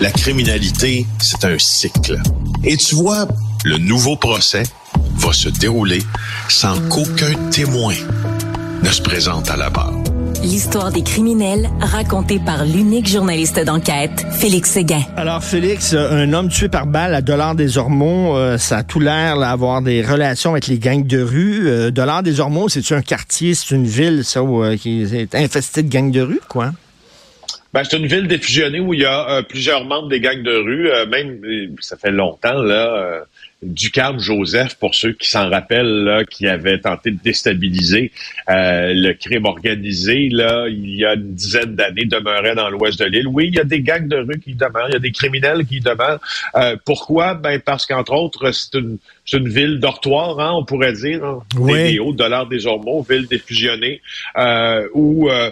la criminalité, c'est un cycle. Et tu vois, le nouveau procès va se dérouler sans qu'aucun témoin ne se présente à la barre. L'histoire des criminels racontée par l'unique journaliste d'enquête, Félix Séguin. Alors Félix, un homme tué par balle à Dollar des Ormeaux, euh, ça a tout l'air d'avoir des relations avec les gangs de rue. Euh, Dollar des Ormeaux, c'est un quartier, c'est une ville ça euh, qui est infestée de gangs de rue, quoi? Ben, c'est une ville défusionnée où il y a plusieurs membres des gangs de rue. même, ça fait longtemps, là, Ducam Joseph, pour ceux qui s'en rappellent, là, qui avait tenté de déstabiliser euh, le crime organisé, là, il y a une dizaine d'années, demeurait dans l'ouest de l'île. Oui, il y a des gangs de rue qui demeurent, il y a des criminels qui demeurent. Euh, pourquoi? Ben parce qu'entre autres, c'est une, une ville dortoir, hein, on pourrait dire, hein, oui. des, hauts dollars des Ormeaux, ville défusionnée, euh, où, euh,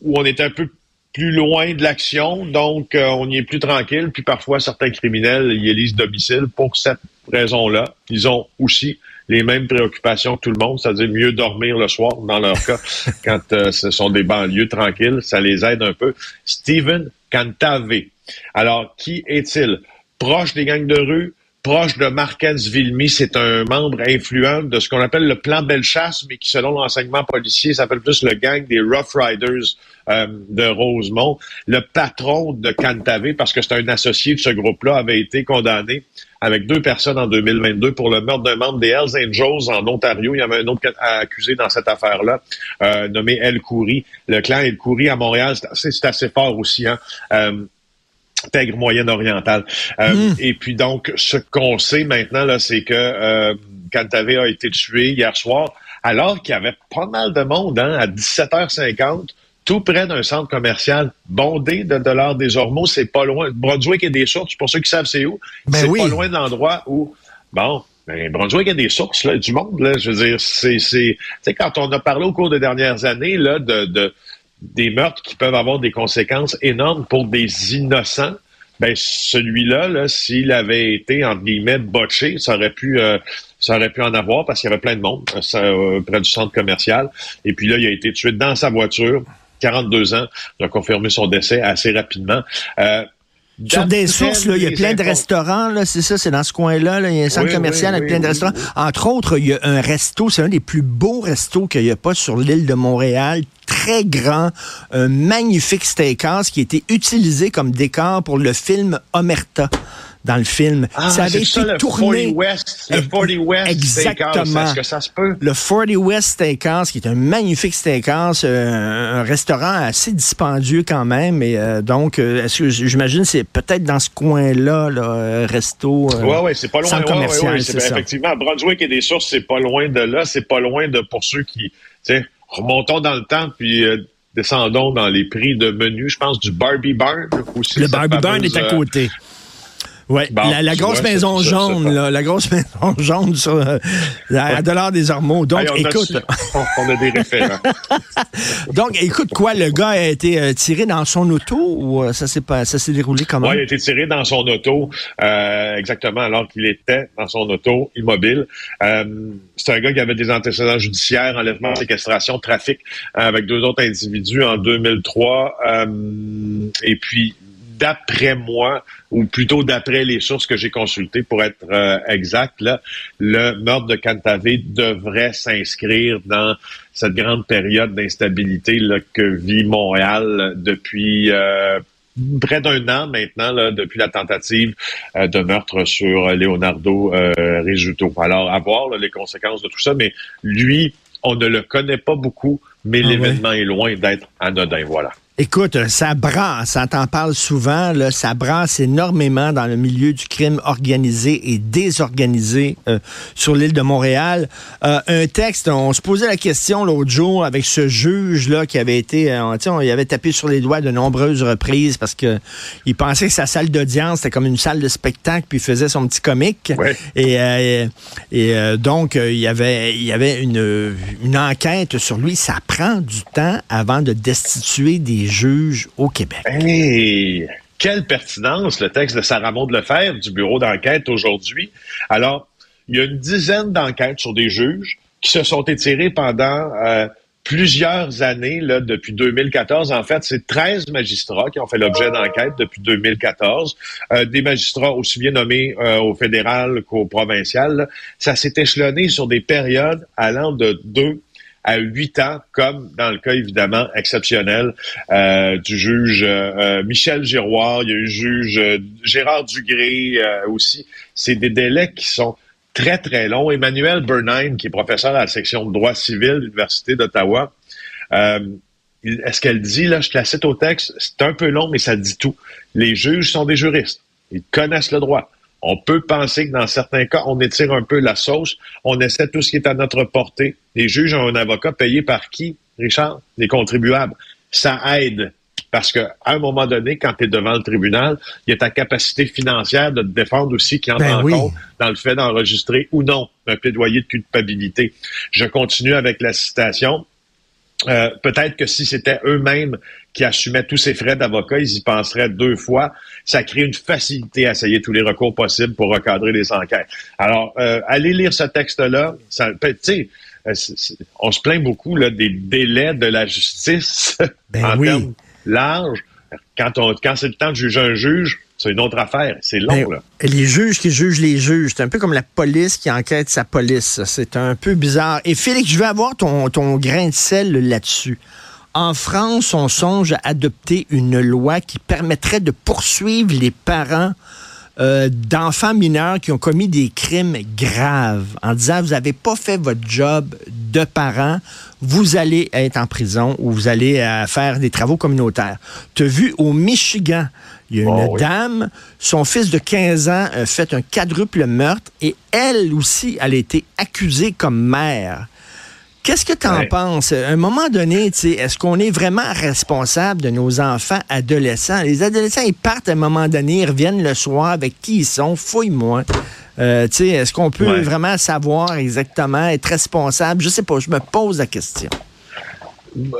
où on est un peu plus loin de l'action, donc euh, on y est plus tranquille. Puis parfois, certains criminels y élisent domicile pour cette raison-là. Ils ont aussi les mêmes préoccupations que tout le monde, c'est-à-dire mieux dormir le soir, dans leur cas, quand euh, ce sont des banlieues tranquilles. Ça les aide un peu. Stephen Cantave. Alors, qui est-il? Proche des gangs de rue, proche de Marquez Vilmi. C'est un membre influent de ce qu'on appelle le plan Bellechasse, mais qui, selon l'enseignement policier, s'appelle plus le gang des Rough Riders euh, de Rosemont. Le patron de Cantave, parce que c'est un associé de ce groupe-là, avait été condamné avec deux personnes en 2022 pour le meurtre d'un membre des Hells Angels en Ontario. Il y avait un autre accusé dans cette affaire-là, euh, nommé El Khoury. Le clan El Khoury à Montréal, c'est assez, fort aussi. Hein? Euh, Pègre moyenne orientale. Euh, hmm. Et puis donc, ce qu'on sait maintenant, là, c'est que euh, Cantave a été tué hier soir, alors qu'il y avait pas mal de monde hein, à 17h50, tout près d'un centre commercial bondé de dollars des Ormeaux. C'est pas loin. Brunswick et des sources, pour ceux qui savent c'est où? Ben c'est pas loin de l'endroit où, bon, ben, Brunswick a des sources là, du monde. Là, je veux dire, c'est, c'est, quand on a parlé au cours des dernières années là, de, de des meurtres qui peuvent avoir des conséquences énormes pour des innocents, ben celui-là, là, s'il avait été entre guillemets botché, ça aurait pu euh, ça aurait pu en avoir parce qu'il y avait plein de monde euh, euh, près du centre commercial. Et puis là, il a été tué dans sa voiture. 42 ans, il a confirmé son décès assez rapidement. Sur des sources, il y a plein de restaurants, c'est ça, c'est dans ce coin-là, il y a un centre commercial avec plein de restaurants. Entre autres, il y a un resto, c'est un des plus beaux restos qu'il n'y a pas sur l'île de Montréal, très grand, un magnifique steakhouse qui a été utilisé comme décor pour le film Omerta dans le film. Ah, ça avait été ça, le tourné. 40 West, le 40 West Exactement. Est-ce que ça se peut? Le 40 West Steakhouse, qui est un magnifique steakhouse, euh, un restaurant assez dispendieux quand même. Et euh, donc, euh, est-ce que j'imagine c'est peut-être dans ce coin-là, là, resto. oui, oui, c'est pas loin. Centre commercial, ouais, ouais, c'est effectivement, Brunswick et des sources, c'est pas loin de là. C'est pas loin de pour ceux qui, tu sais, remontons dans le temps, puis descendons dans les prix de menu, je pense, du Barbie Barn aussi. Le Barbie Barn est à côté. Oui, la, grosse maison jaune, là, la grosse maison jaune sur euh, la dollar des Ormeaux. Donc, écoute. on a des référents. Donc, écoute, quoi, le gars a été euh, tiré dans son auto ou euh, ça s'est pas ça s'est déroulé comment? Oui, il a été tiré dans son auto, exactement, alors qu'il était dans son auto, immobile. c'est un gars qui avait des antécédents judiciaires, enlèvement, séquestration, trafic, avec deux autres individus en 2003. et puis, d'après moi, ou plutôt d'après les sources que j'ai consultées pour être euh, exact, là, le meurtre de Cantave devrait s'inscrire dans cette grande période d'instabilité que vit Montréal depuis euh, près d'un an maintenant, là, depuis la tentative euh, de meurtre sur Leonardo euh, Alors, à voir les conséquences de tout ça, mais lui, on ne le connaît pas beaucoup, mais ah l'événement est loin d'être anodin. Voilà. Écoute, ça brasse, ça t'en parle souvent, là, ça brasse énormément dans le milieu du crime organisé et désorganisé euh, sur l'île de Montréal. Euh, un texte, on se posait la question l'autre jour avec ce juge-là qui avait été, euh, on y avait tapé sur les doigts de nombreuses reprises parce que il pensait que sa salle d'audience était comme une salle de spectacle puis il faisait son petit comique. Et, et donc, il y avait, il y avait une, une enquête sur lui. Ça prend du temps avant de destituer des juges au Québec. Hey, quelle pertinence le texte de Sarah Maud Lefebvre du bureau d'enquête aujourd'hui. Alors, il y a une dizaine d'enquêtes sur des juges qui se sont étirées pendant euh, plusieurs années, là, depuis 2014. En fait, c'est 13 magistrats qui ont fait l'objet d'enquêtes depuis 2014. Euh, des magistrats aussi bien nommés euh, au fédéral qu'au provincial. Ça s'est échelonné sur des périodes allant de 2 à 8 ans, comme dans le cas évidemment exceptionnel euh, du juge Michel Giroir, il y a eu le juge Gérard Dugré aussi. C'est des délais qui sont très, très long. Emmanuel Bernheim, qui est professeur à la section de droit civil de l'Université d'Ottawa, euh, est-ce qu'elle dit, là, je te la cite au texte, c'est un peu long, mais ça dit tout. Les juges sont des juristes. Ils connaissent le droit. On peut penser que dans certains cas, on étire un peu la sauce. On essaie tout ce qui est à notre portée. Les juges ont un avocat payé par qui, Richard? Les contribuables. Ça aide parce qu'à un moment donné, quand tu es devant le tribunal, il y a ta capacité financière de te défendre aussi qui entre ben en compte dans le fait d'enregistrer ou non un plaidoyer de culpabilité. Je continue avec la citation. Euh, peut-être que si c'était eux-mêmes qui assumaient tous ces frais d'avocat, ils y penseraient deux fois. Ça crée une facilité à essayer tous les recours possibles pour recadrer les enquêtes. Alors, euh, allez lire ce texte-là. Ça, euh, on se plaint beaucoup là, des délais de la justice ben en oui large. Quand, on, quand c'est le temps de juger un juge, c'est une autre affaire. C'est long, ben, là. Les juges qui jugent les juges. C'est un peu comme la police qui enquête sa police. C'est un peu bizarre. Et Félix, je veux avoir ton, ton grain de sel là-dessus. En France, on songe à adopter une loi qui permettrait de poursuivre les parents euh, d'enfants mineurs qui ont commis des crimes graves en disant vous n'avez pas fait votre job de parent, vous allez être en prison ou vous allez euh, faire des travaux communautaires. Tu as vu au Michigan, il y a une oh, dame, son fils de 15 ans a fait un quadruple meurtre et elle aussi, elle a été accusée comme mère. Qu'est-ce que tu en penses? À un moment donné, est-ce qu'on est vraiment responsable de nos enfants adolescents? Les adolescents, ils partent à un moment donné, ils reviennent le soir avec qui ils sont, fouille-moi. Euh, est-ce qu'on peut vraiment savoir exactement, être responsable? Je sais pas, je me pose la question.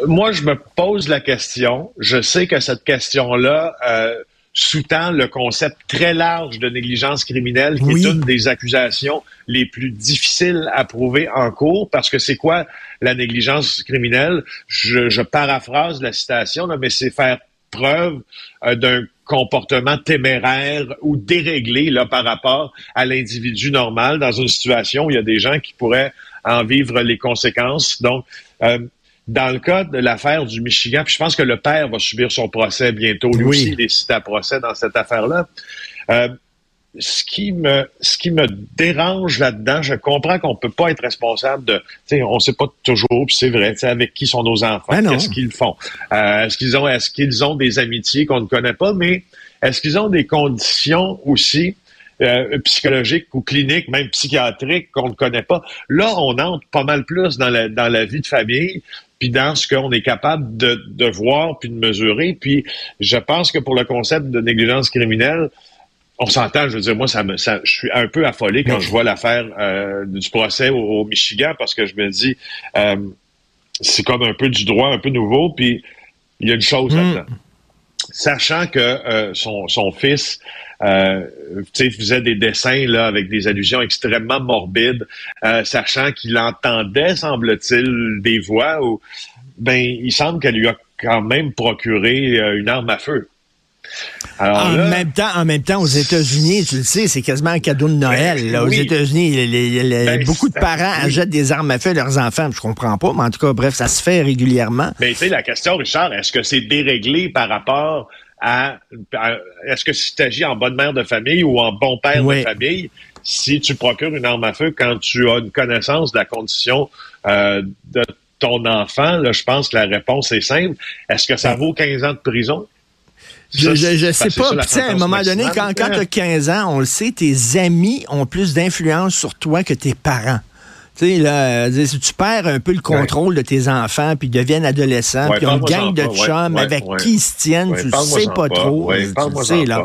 Moi, je me pose la question. Je sais que cette question-là, euh, sous-tend le concept très large de négligence criminelle, qui est une des accusations les plus difficiles à prouver en cours, parce que c'est quoi la négligence criminelle? Je, paraphrase la citation, mais c'est faire preuve euh, d'un comportement téméraire ou déréglé là, par rapport à l'individu normal dans une situation où il y a des gens qui pourraient en vivre les conséquences. Donc, euh, dans le cas de l'affaire du Michigan, puis je pense que le père va subir son procès bientôt. Lui aussi, il est cité à procès dans cette affaire-là. Euh, ce qui me ce qui me dérange là-dedans, je comprends qu'on peut pas être responsable de, tu sais, on sait pas toujours, puis c'est vrai, avec qui sont nos enfants, ben qu'est-ce qu'ils font, euh, est-ce qu'ils ont est-ce qu'ils ont des amitiés qu'on ne connaît pas, mais est-ce qu'ils ont des conditions aussi euh, psychologiques ou cliniques, même psychiatriques qu'on ne connaît pas? Là, on entre pas mal plus dans la, dans la vie de famille puis dans ce qu'on est capable de, de voir puis de mesurer. Puis je pense que pour le concept de négligence criminelle, on s'entend, je veux dire, moi, ça me, ça, je suis un peu affolé quand je vois l'affaire euh, du procès au, Michigan parce que je me dis, euh, c'est comme un peu du droit un peu nouveau, puis il y a une chose mm. là-dedans. Sachant que euh, son, son fils euh, faisait des dessins là avec des allusions extrêmement morbides, euh, sachant qu'il entendait, semble-t-il, des voix où ben il semble qu'elle lui a quand même procuré euh, une arme à feu. en, même temps, en même temps, aux États-Unis, tu le sais, c'est quasiment un cadeau de Noël. Ben, aux États-Unis, ben, beaucoup de parents achètent des armes à feu à leurs enfants. Je comprends pas, mais en tout cas, bref, ça se fait régulièrement. Mais tu sais, la question, Richard, est-ce que c'est déréglé par rapport est-ce que si tu agis en bonne mère de famille ou en bon père de famille, si tu procures une arme à feu quand tu as une connaissance de la condition euh, de ton enfant, là, je pense que la réponse est simple. Est-ce que ça vaut 15 ans de prison? je, je, sais pas. à un moment donné, quand, quand tu as 15 ans, on le sait, tes amis ont plus d'influence sur toi que tes parents. Tu sais, là, euh, si tu perds un peu le contrôle de tes enfants, puis ils deviennent adolescents, puis on gang de chums avec qui ils se tiennent, tu sais pas trop. tu sais, là.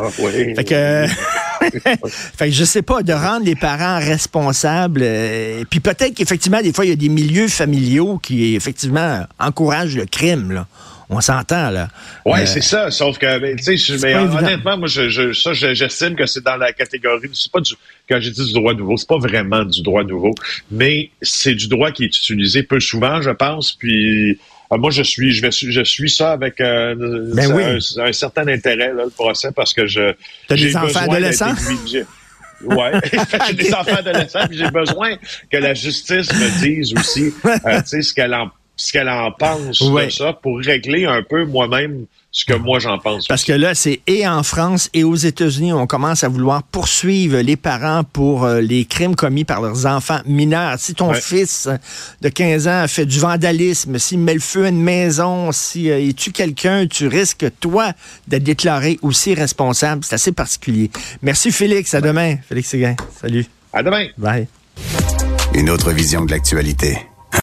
Fait que, fait que je sais pas, de rendre les parents responsables. Euh, puis peut-être qu'effectivement, des fois, il y a des milieux familiaux qui, effectivement, encouragent le crime, là. On s'entend, là. Oui, euh, c'est ça. Sauf que, ben, tu sais, mais honnêtement, moi, je, je, ça, j'estime que c'est dans la catégorie, c'est pas du, quand j'ai dit du droit nouveau, c'est pas vraiment du droit nouveau, mais c'est du droit qui est utilisé peu souvent, je pense, puis, euh, moi, je suis, je, vais, je suis ça avec euh, ben un, certain intérêt, là, le procès, parce que je. T'as des enfants adolescents? Ouais, j'ai des enfants adolescents, j'ai besoin que la justice me dise aussi, tu sais, ce qu'elle en ce qu'elle en pense de ça pour régler un peu moi-même ce que moi j'en pense. Parce que là, c'est et en France et aux États-Unis, on commence à vouloir poursuivre les parents pour euh, les crimes commis par leurs enfants mineurs. Si ton fils de 15 ans fait du vandalisme, s'il met le feu à une maison, si euh, il tue quelqu'un, tu risques, toi, d'être déclaré aussi responsable. C'est assez particulier. Merci Félix. À demain. Félix Séguin. Salut. À demain. Bye. Une autre vision de l'actualité.